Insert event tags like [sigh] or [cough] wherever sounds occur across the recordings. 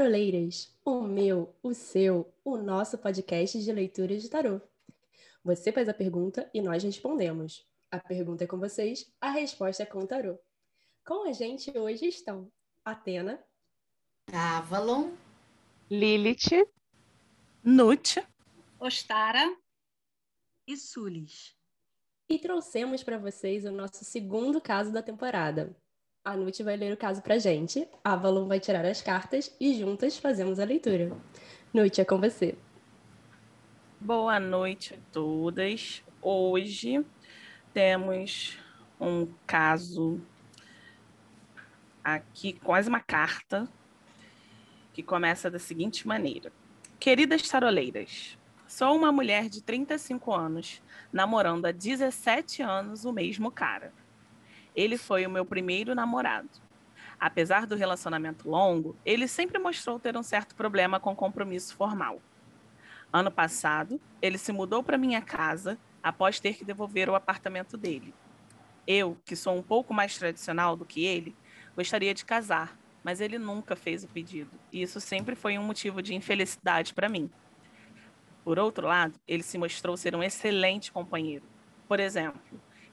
Taroleiras, o meu, o seu, o nosso podcast de leitura de tarô. Você faz a pergunta e nós respondemos. A pergunta é com vocês, a resposta é com o tarô. Com a gente hoje estão Atena, Avalon, Lilith, Nut, Ostara e Sulis. E trouxemos para vocês o nosso segundo caso da temporada. A vai ler o caso pra gente, a Avalon vai tirar as cartas e juntas fazemos a leitura. Nut, é com você. Boa noite a todas. Hoje temos um caso aqui, quase uma carta, que começa da seguinte maneira: Queridas taroleiras, sou uma mulher de 35 anos, namorando há 17 anos o mesmo cara. Ele foi o meu primeiro namorado. Apesar do relacionamento longo, ele sempre mostrou ter um certo problema com compromisso formal. Ano passado, ele se mudou para minha casa após ter que devolver o apartamento dele. Eu, que sou um pouco mais tradicional do que ele, gostaria de casar, mas ele nunca fez o pedido, e isso sempre foi um motivo de infelicidade para mim. Por outro lado, ele se mostrou ser um excelente companheiro. Por exemplo,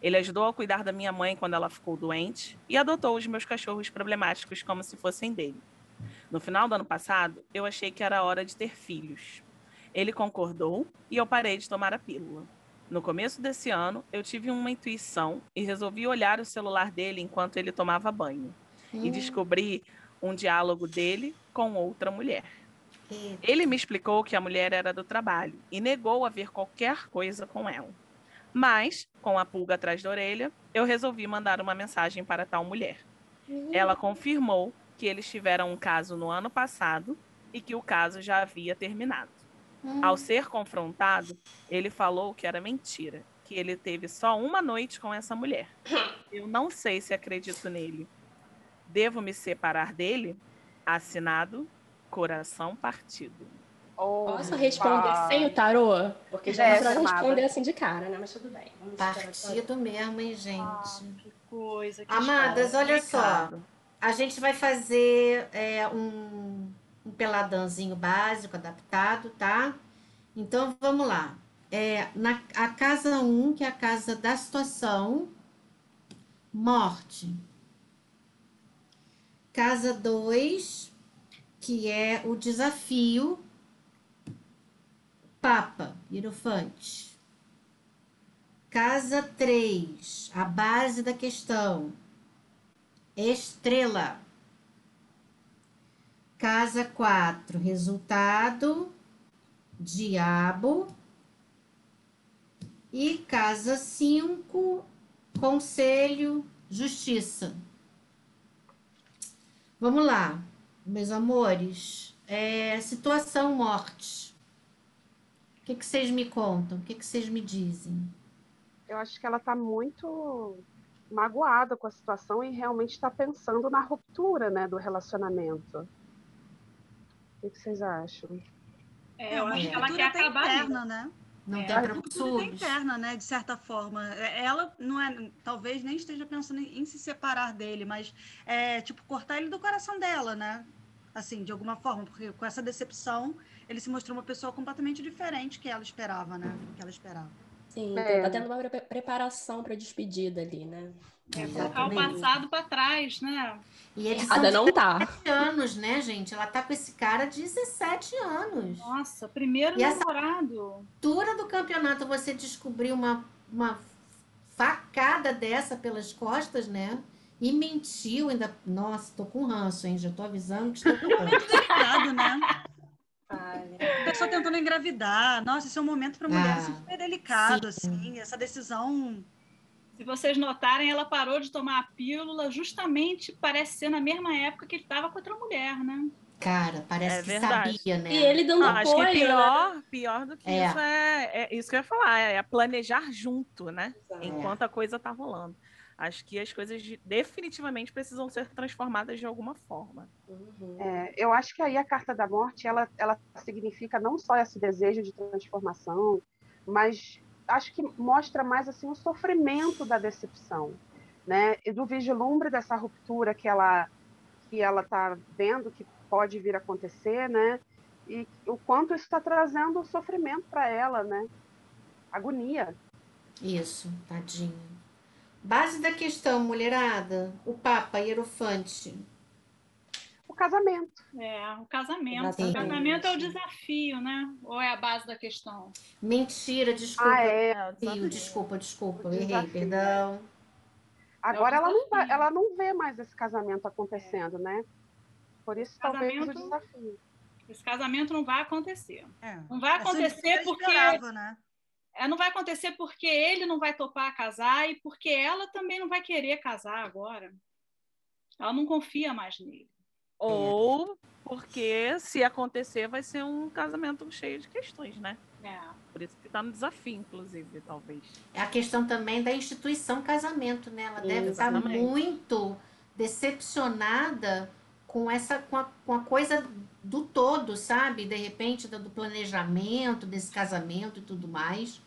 ele ajudou a cuidar da minha mãe quando ela ficou doente e adotou os meus cachorros problemáticos como se fossem dele. No final do ano passado, eu achei que era hora de ter filhos. Ele concordou e eu parei de tomar a pílula. No começo desse ano, eu tive uma intuição e resolvi olhar o celular dele enquanto ele tomava banho. Hum. E descobri um diálogo dele com outra mulher. Ele me explicou que a mulher era do trabalho e negou a ver qualquer coisa com ela. Mas, com a pulga atrás da orelha, eu resolvi mandar uma mensagem para tal mulher. Ela confirmou que eles tiveram um caso no ano passado e que o caso já havia terminado. Ao ser confrontado, ele falou que era mentira, que ele teve só uma noite com essa mulher. [laughs] Eu não sei se acredito nele. Devo me separar dele? Assinado Coração Partido. Posso responder sem o tarô? Porque já é, não responder assim de cara, né? Mas tudo bem. Vamos Partido mesmo, hein, gente? Ah, que coisa. Que Amadas, olha só. A gente vai fazer é, um, um peladãozinho básico, adaptado, tá? Então, vamos lá. É, na, a casa 1, um, que é a casa da situação, morte. Casa 2, que é o desafio, Papa, Hierofante. Casa 3, a base da questão. Estrela. Casa 4, resultado. Diabo. E casa 5, conselho, justiça. Vamos lá, meus amores. É, situação morte que, que vocês me contam? O que, que vocês me dizem? Eu acho que ela está muito magoada com a situação e realmente está pensando na ruptura né, do relacionamento. O que, que vocês acham? É, eu acho que ela quer acabar interna, né? Não é, tem a interna, né? De certa forma, é, ela não é, talvez nem esteja pensando em, em se separar dele, mas é tipo cortar ele do coração dela, né? Assim, de alguma forma, porque com essa decepção ele se mostrou uma pessoa completamente diferente que ela esperava, né? Que ela esperava. Sim, é. tá tendo uma pre preparação para despedida ali, né? É, colocar o passado para trás, né? E eles são não tá. 17 anos, né, gente? Ela tá com esse cara 17 anos. Nossa, primeiro e namorado. Essa do campeonato, você descobrir uma, uma facada dessa pelas costas, né? E mentiu ainda. Nossa, tô com ranço, hein? Já tô avisando que estou com ranço. [laughs] né? Pessoa tentando engravidar. Nossa, esse é um momento para mulher ah, super delicado, sim. assim. Essa decisão. Se vocês notarem, ela parou de tomar a pílula justamente, parece ser na mesma época que ele estava com outra mulher, né? Cara, parece é que verdade. sabia, né? E ele dando ah, apoio. Acho que pior, né? pior do que é. isso é, é, isso que eu ia falar, é planejar junto, né? Enquanto a coisa tá rolando. Acho que as coisas definitivamente precisam ser transformadas de alguma forma. Uhum. É, eu acho que aí a carta da morte ela, ela significa não só esse desejo de transformação, mas acho que mostra mais assim o sofrimento da decepção, né? E do vislumbre dessa ruptura que ela que ela está vendo que pode vir a acontecer, né? E o quanto isso está trazendo sofrimento para ela, né? Agonia. Isso, tadinha. Base da questão, mulherada. O Papa Hierofante. O casamento. É, o casamento. Exatamente. O casamento é o desafio, né? Ou é a base da questão? Mentira, desculpa. Ah, é. É, Desafio, desculpa, desculpa. Errei, perdão. Agora ela não, ela não vê mais esse casamento acontecendo, né? Por isso, talvez, o Casamento- desafio. Esse casamento não vai acontecer. É. Não vai acontecer porque esperava, né? é, não vai acontecer porque ele não vai topar casar e porque ela também não vai querer casar agora. Ela não confia mais nele. Ou porque se acontecer vai ser um casamento cheio de questões, né? É. Por isso que tá no desafio, inclusive, talvez. É a questão também da instituição casamento, né? Ela deve estar Exatamente. muito decepcionada com essa com a, com a coisa do todo, sabe? De repente, do planejamento desse casamento e tudo mais.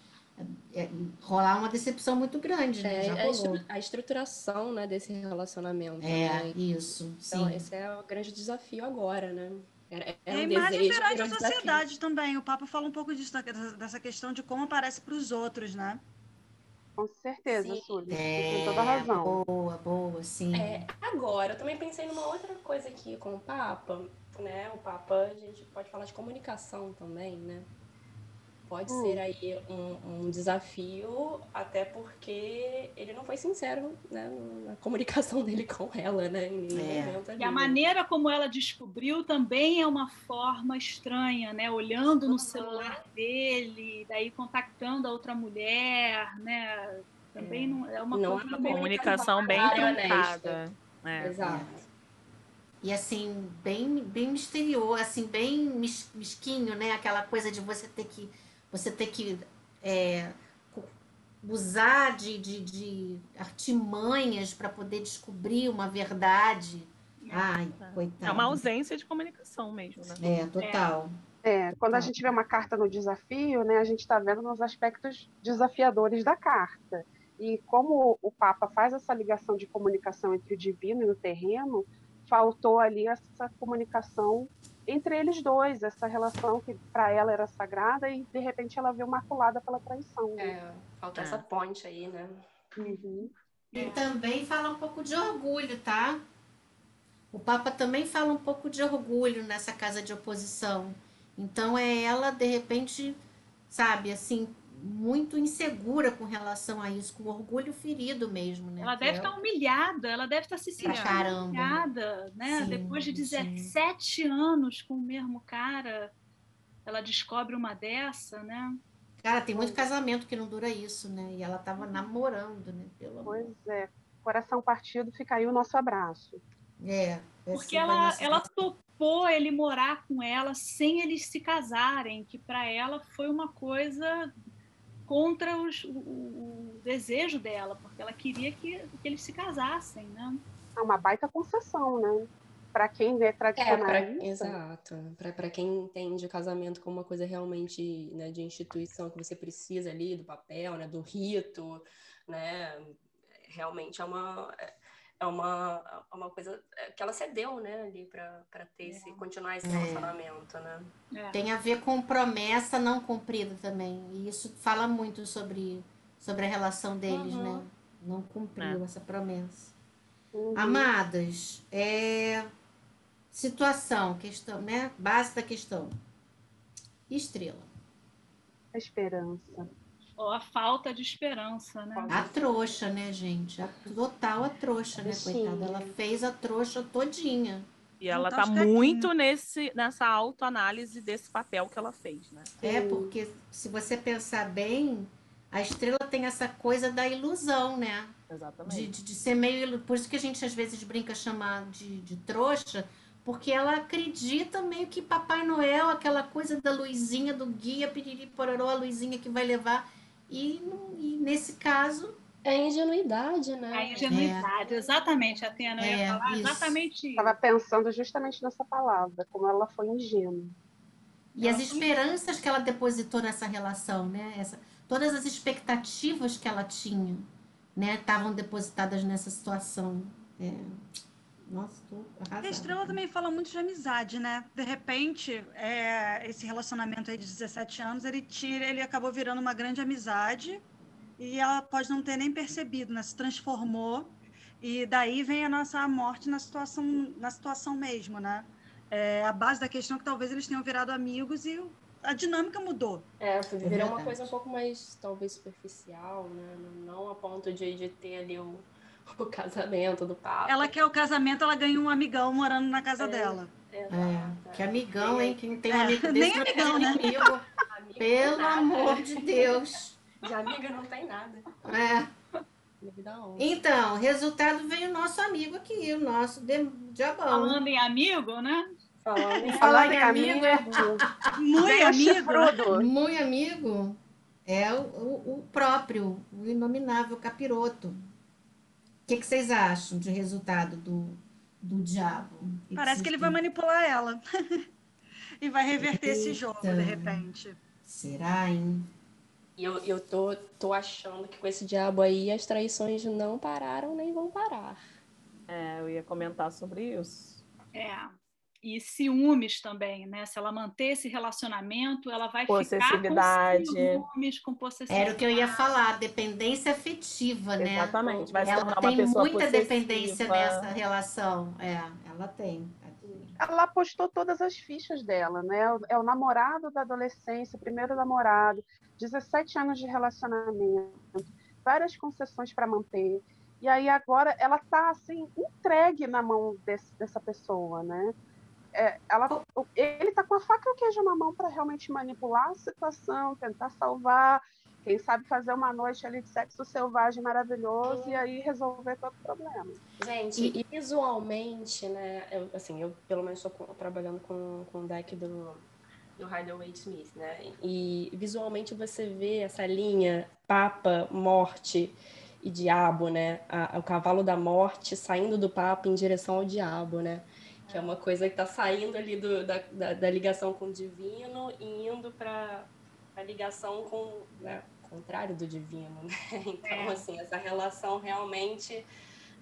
É, é, rolar uma decepção muito grande, né? É, Já a, estru- a estruturação né, desse relacionamento. É, né? isso, Então, sim. esse é o grande desafio agora, né? Era, É era a um imagem perante virou a um desafio. sociedade também. O Papa fala um pouco disso, da- dessa questão de como aparece para os outros, né? Com certeza, Sim. Você É, tem toda a razão. boa, boa, sim. É, agora, eu também pensei numa outra coisa aqui com o Papa, né? O Papa, a gente pode falar de comunicação também, né? Pode Hum. ser aí um, um desafio, até porque ele não foi sincero né, na comunicação [laughs] dele com ela, né? Em nenhum É. momento ali, E a né? maneira como ela descobriu também é uma forma estranha, né? Olhando no celular dele, daí contactando a outra mulher, né? Também não é uma Não coisa é uma Comunicação bem honesta. truncada. É. Exato. E assim, bem, bem misterioso, assim, bem mes- mesquinho, né? Aquela coisa de você ter que, você ter que é, usar de, de, de artimanhas para poder descobrir uma verdade. Ai, coitado. É uma ausência de comunicação mesmo, né? É, total. É, quando a gente vê uma carta no desafio, né, a gente está vendo nos aspectos desafiadores da carta. E como o Papa faz essa ligação de comunicação entre o divino e o terreno, faltou ali essa comunicação entre eles dois, essa relação que para ela era sagrada e de repente ela veio maculada pela traição. né? É, falta É. essa ponte aí, né? Uhum. E também fala um pouco de orgulho, tá? O Papa também fala um pouco de orgulho nessa casa de oposição. Então é ela, de repente, sabe, assim, muito insegura com relação a isso, com orgulho ferido mesmo, né? Ela deve é estar humilhada, ela deve estar se Pra sentindo caramba. humilhada, né? Sim, Depois de sim. 17 anos com o mesmo cara, ela descobre uma dessa, né? Cara, tem muito casamento que não dura isso, né? E ela tava namorando, né? Pelo amor. Pois é. Coração partido, fica aí o nosso abraço. É. Porque essa vai ela, ela topou ele morar com ela sem eles se casarem, que para ela foi uma coisa contra os- o, o- desejo dela, porque ela queria que, que eles se casassem, né? É uma baita concessão, né? Para quem é É, pra, tradicionalista. exato. Para quem entende o casamento como uma coisa realmente né, de instituição que você precisa ali do papel, né, do rito, né? Realmente é uma é uma, é uma coisa que ela cedeu, né, ali para ter esse continuar esse É. relacionamento, né? É. Tem a ver com promessa não cumprida também. E isso fala muito sobre, sobre a relação deles, Uhum. né? Não cumpriu essa promessa. Uhum. Amadas, é... situação, questão, né? Base da questão. Estrela. A esperança. Ou a falta de esperança, né? A trouxa, né, gente? A total a trouxa, né, coitada? Ela fez a trouxa todinha. E ela Juntar tá muito nesse, nessa autoanálise desse papel que ela fez, né? É, porque se você pensar bem, a estrela tem essa coisa da ilusão, né? De, Exatamente. de, de ser meio. Por isso que a gente às vezes brinca chamar de, de trouxa, porque ela acredita meio que Papai Noel, aquela coisa da luzinha, do guia, piriri, pororó, a luzinha que vai levar. E, e nesse caso, É ingenuidade, A né? ingenuidade, exatamente, Atena, eu É, ia falar isso. exatamente isso. Estava pensando justamente nessa palavra, como ela foi ingênua. E as esperanças que ela depositou nessa relação, né? Essa, todas as expectativas que ela tinha, né? Estavam depositadas nessa situação. É, Nossa, tô A estrela também fala muito de amizade, né? De repente, é, esse relacionamento aí de 17 anos, ele tira, ele acabou virando uma grande amizade e ela pode não ter nem percebido, né? Se transformou e daí vem a nossa morte na situação, na situação mesmo, né? É, a base da questão é que talvez eles tenham virado amigos e a dinâmica mudou. É, virou uma coisa um pouco mais, talvez, superficial, né? Não a ponto de, de ter ali o, [laughs] o casamento do Papa. Ela quer o casamento, ela ganha um amigão morando na casa É. dela. É, que amigão, hein? Quem tem um É, amigo [laughs] nem desse não amigão, né? Amiga [laughs] Pelo nada. amor de Deus. De amiga não tem nada. É. Então, resultado veio o nosso amigo aqui, o nosso diabão. Falando em amigo, né? Falando em Falando em amigo, amigo, Muito amigo. Muito amigo é o, o- o próprio, o inominável capiroto. O que, que vocês acham de resultado do, do diabo? que Parece que ele vai manipular ela. [laughs] e vai reverter esse Eita. jogo, de repente. Será, hein? E eu, eu tô, tô achando que com esse diabo aí as traições não pararam nem vão parar. É, eu ia comentar sobre isso. É. E ciúmes também, né? Se ela manter esse relacionamento, ela vai ficar com Possessividade. ciúmes, com possessividade. Era o que eu ia falar, dependência afetiva, né? Exatamente. Vai se Ela tornar uma tem pessoa muita possessiva. dependência nessa relação. É, ela tem. ela apostou todas as fichas dela, né? É o namorado da adolescência, primeiro namorado, 17 anos de relacionamento, várias concessões para manter. E aí agora ela tá assim entregue na mão desse- dessa pessoa, né? É, ela, ele tá com a faca e o queijo na mão para realmente manipular a situação, tentar salvar, quem sabe fazer uma noite ali de sexo selvagem maravilhoso e aí resolver todo o problema. Gente, e visualmente, né? Eu, assim, eu pelo menos estou trabalhando com, com o deck do, do Hideaway Smith, né? E visualmente você vê essa linha Papa, Morte e Diabo, né? A- o cavalo da morte saindo do Papa em direção ao Diabo, né? Que é uma coisa que está saindo ali do, da, da, da ligação com o divino e indo para a ligação com né, o contrário do divino, né? [laughs] Então, É. assim, essa relação realmente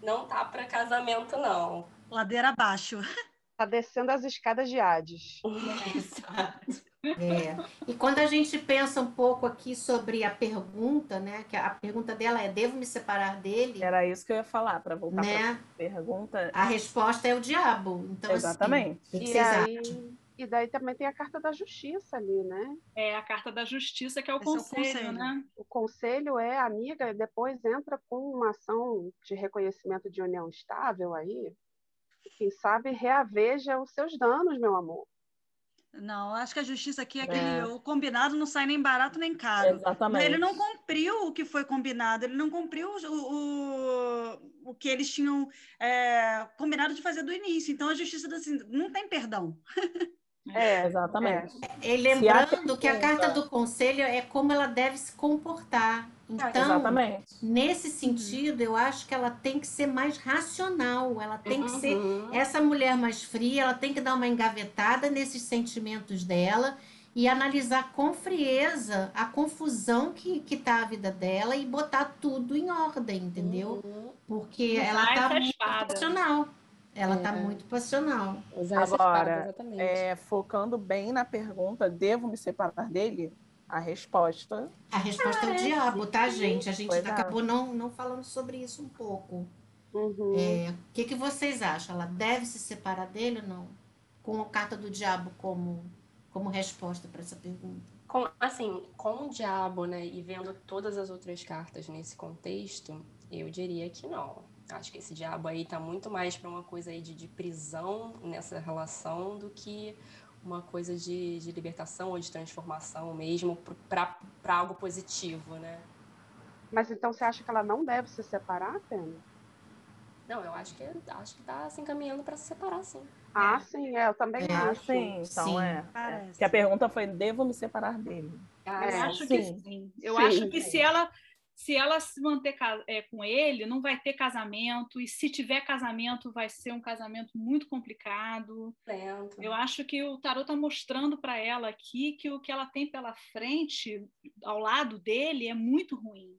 não tá para casamento, não. Ladeira abaixo. Tá descendo as escadas de Hades. [laughs] Exato. É. E quando a gente pensa um pouco aqui sobre a pergunta, né? Que a pergunta dela é: devo me separar dele? Era isso que eu ia falar, para voltar para Né? a pergunta. A resposta é o diabo. Então, assim, Exatamente. o que, que E aí, acham? e daí também tem a carta da justiça ali, né? É a carta da justiça, que é o Esse é o conselho, conselho. né? O conselho é amiga, e depois entra com uma ação de reconhecimento de união estável aí. Quem sabe reaveja os seus danos, meu amor. Não, acho que a justiça aqui é É. aquele. O combinado não sai nem barato nem caro. Exatamente. Ele não cumpriu o que foi combinado, ele não cumpriu o, o, o que eles tinham é, combinado de fazer do início. Então a justiça assim, não tem perdão. É, Exatamente. E lembrando a que a carta do conselho é como ela deve se comportar. Então, Exatamente. nesse sentido, eu acho que ela tem que ser mais racional. Ela tem que ser Uhum. essa mulher mais fria, ela tem que dar uma engavetada nesses sentimentos dela e analisar com frieza a confusão que, que tá a vida dela e botar tudo em ordem, entendeu? Uhum. Porque ela tá essa muito espada. passional. Ela tá É. muito passional. Usar Agora, espada. É, focando bem na pergunta, devo me separar dele? A resposta A resposta é o diabo, tá, gente? A gente Pois é. acabou não, não falando sobre isso um pouco. uhum. É, o que, que vocês acham? Ela deve se separar dele ou não? Com a carta do diabo como, como resposta para essa pergunta. Com, assim, com o diabo, né, e vendo todas as outras cartas nesse contexto, eu diria que não. Acho que esse diabo aí tá muito mais para uma coisa aí de, de prisão nessa relação do que uma coisa de, de libertação ou de transformação mesmo para algo positivo, né? Mas então você acha que ela não deve se separar, Pena? Não, eu acho que acho que tá se encaminhando para se separar, sim. Ah, sim, é, eu também É. Ah, acho. sim, então Sim. é. Parece. Que a pergunta foi: devo me separar dele? Ah, É, Eu sim. acho que sim. sim. Eu Sim. acho que se ela se ela se manter é, com ele, não vai ter casamento, e se tiver casamento, vai ser um casamento muito complicado. Lento. Eu acho que o tarot está mostrando para ela aqui que o que ela tem pela frente, ao lado dele, é muito ruim.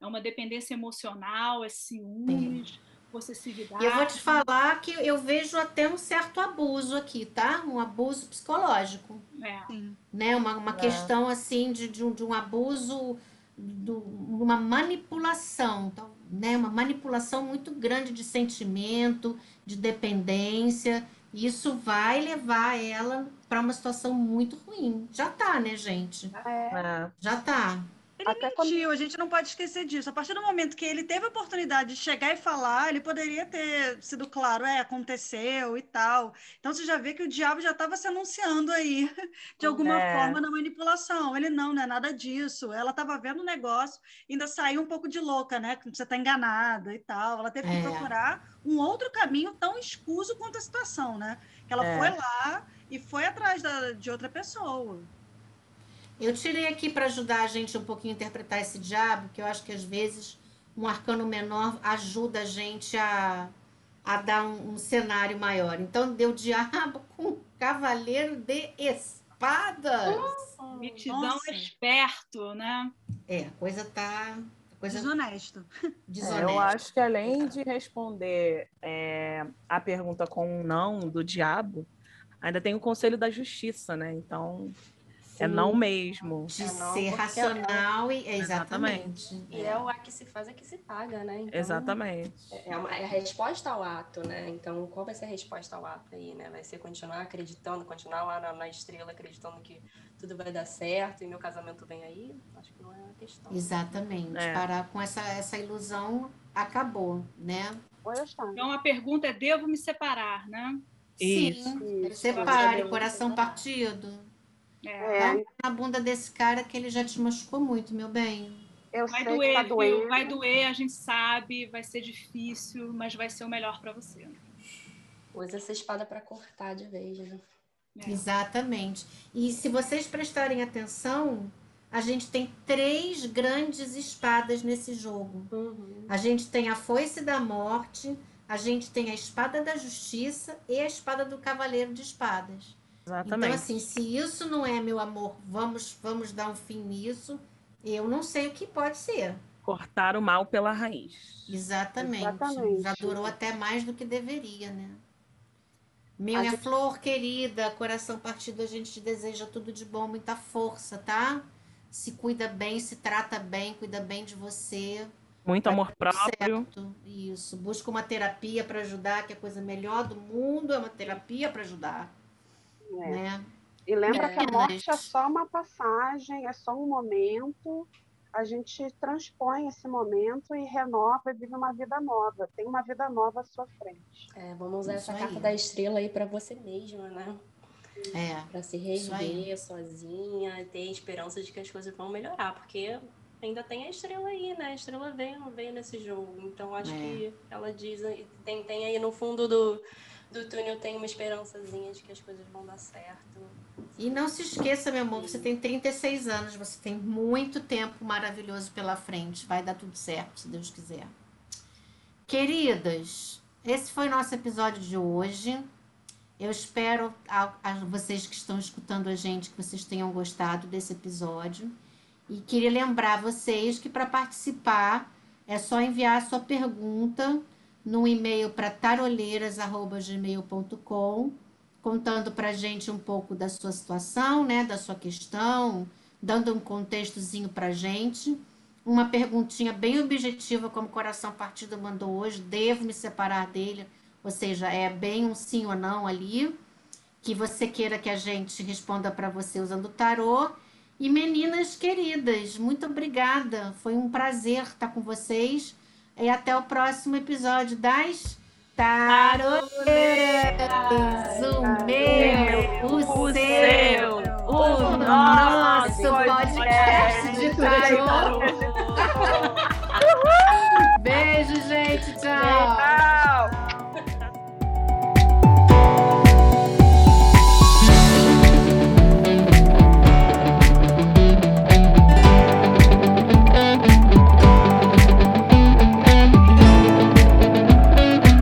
É uma dependência emocional, é ciúmes, possessividade. E eu vou te falar que eu vejo até um certo abuso aqui, tá? Um abuso psicológico, É. Sim. né? Uma, uma É. questão assim de, de, um, de um abuso, do, uma manipulação, então, né? Uma manipulação muito grande de sentimento, de dependência. E Isso vai levar ela para uma situação muito ruim. Já tá, né, gente? É, É. Já tá. Ele Até quando- mentiu, a gente não pode esquecer disso. A partir do momento que ele teve a oportunidade de chegar e falar, ele poderia ter sido claro, é, aconteceu e tal. Então você já vê que o diabo já estava se anunciando aí, [laughs] de alguma É. forma, na manipulação. Ele não, não é nada disso. Ela estava vendo o negócio, ainda saiu um pouco de louca, né? Que Você está enganada e tal. Ela teve que É. procurar um outro caminho tão escuso quanto a situação, né? Que ela É. foi lá e foi atrás da- de outra pessoa. Eu tirei aqui para ajudar a gente um pouquinho a interpretar esse diabo, que eu acho que às vezes um arcano menor ajuda a gente a, a dar um, um cenário maior. Então deu diabo [laughs] com cavaleiro de espadas. Mitidão Nossa. esperto, né? É, a coisa tá. a Coisa Desonesto. [laughs] É, desonesta. eu acho que além de responder é, a pergunta com um não do diabo, ainda tem o conselho da justiça, né? Então, é Sim. não mesmo. De É, não, ser porque racional e. é, Exatamente. Exatamente. E é o a que se faz é que se paga, né? Então, Exatamente. É, uma, é a resposta ao ato, né? Então, qual vai ser a resposta ao ato aí, né? Vai ser continuar acreditando, continuar lá na, na estrela, acreditando que tudo vai dar certo e meu casamento vem aí? Acho que não é a questão. Exatamente. É. Parar com essa, essa ilusão acabou, né? Então a pergunta é: devo me separar, né? Isso. Sim. Isso. Separe, coração partido. É. Dá É, na bunda desse cara que ele já te machucou muito, meu bem. eu Vai sei que tá doer, viu? doendo. Vai doer, a gente sabe, vai ser difícil, mas vai ser o melhor para você. Usa essa espada pra cortar de vez, né? É. Exatamente. E se vocês prestarem atenção, a gente tem três grandes espadas nesse jogo. Uhum. A gente tem a foice da morte, a gente tem a espada da justiça e a espada do cavaleiro de espadas. Exatamente. Então, assim, se isso não é, meu amor, vamos, vamos dar um fim nisso, eu não sei o que pode ser. Cortar o mal pela raiz. Exatamente. Exatamente. Já durou até mais do que deveria, né? Minha A gente- flor querida, coração partido, a gente te deseja tudo de bom, muita força, tá? Se cuida bem, se trata bem, cuida bem de você. Muito Vai amor próprio. certo. Isso. Busca uma terapia para ajudar, que é a coisa melhor do mundo é uma terapia para ajudar, É. né? E lembra É. que a morte é só uma passagem, é só um momento. A gente transpõe esse momento e renova e vive uma vida nova. Tem uma vida nova à sua frente. É, vamos usar Isso essa aí. carta da estrela aí pra você mesma, né? É. Pra se reerguer sozinha, ter esperança de que as coisas vão melhorar, porque ainda tem a estrela aí, né? A estrela veio, veio nesse jogo. Então acho É. que ela diz, tem, tem aí no fundo do, do túnel tem uma esperançazinha de que as coisas vão dar certo. E não se esqueça, meu amor, você tem 36 anos, você tem muito tempo maravilhoso pela frente. Vai dar tudo certo, se Deus quiser. Queridas, esse foi nosso episódio de hoje. Eu espero a, a vocês que estão escutando a gente que vocês tenham gostado desse episódio. E queria lembrar vocês que para participar é só enviar a sua pergunta no e-mail para taroleiras@gmail.com contando pra gente um pouco da sua situação, né, da sua questão, dando um contextozinho pra gente. Uma perguntinha bem objetiva, como o Coração Partido mandou hoje, devo me separar dele? Ou seja, é bem um sim ou não ali, que você queira que a gente responda para você usando o tarô. E meninas queridas, muito obrigada. Foi um prazer estar com vocês. E até o próximo episódio das Taroleiras. O meu, o, seu, seu, o nosso podcast de tarô. [laughs] Beijo, gente. Tchau.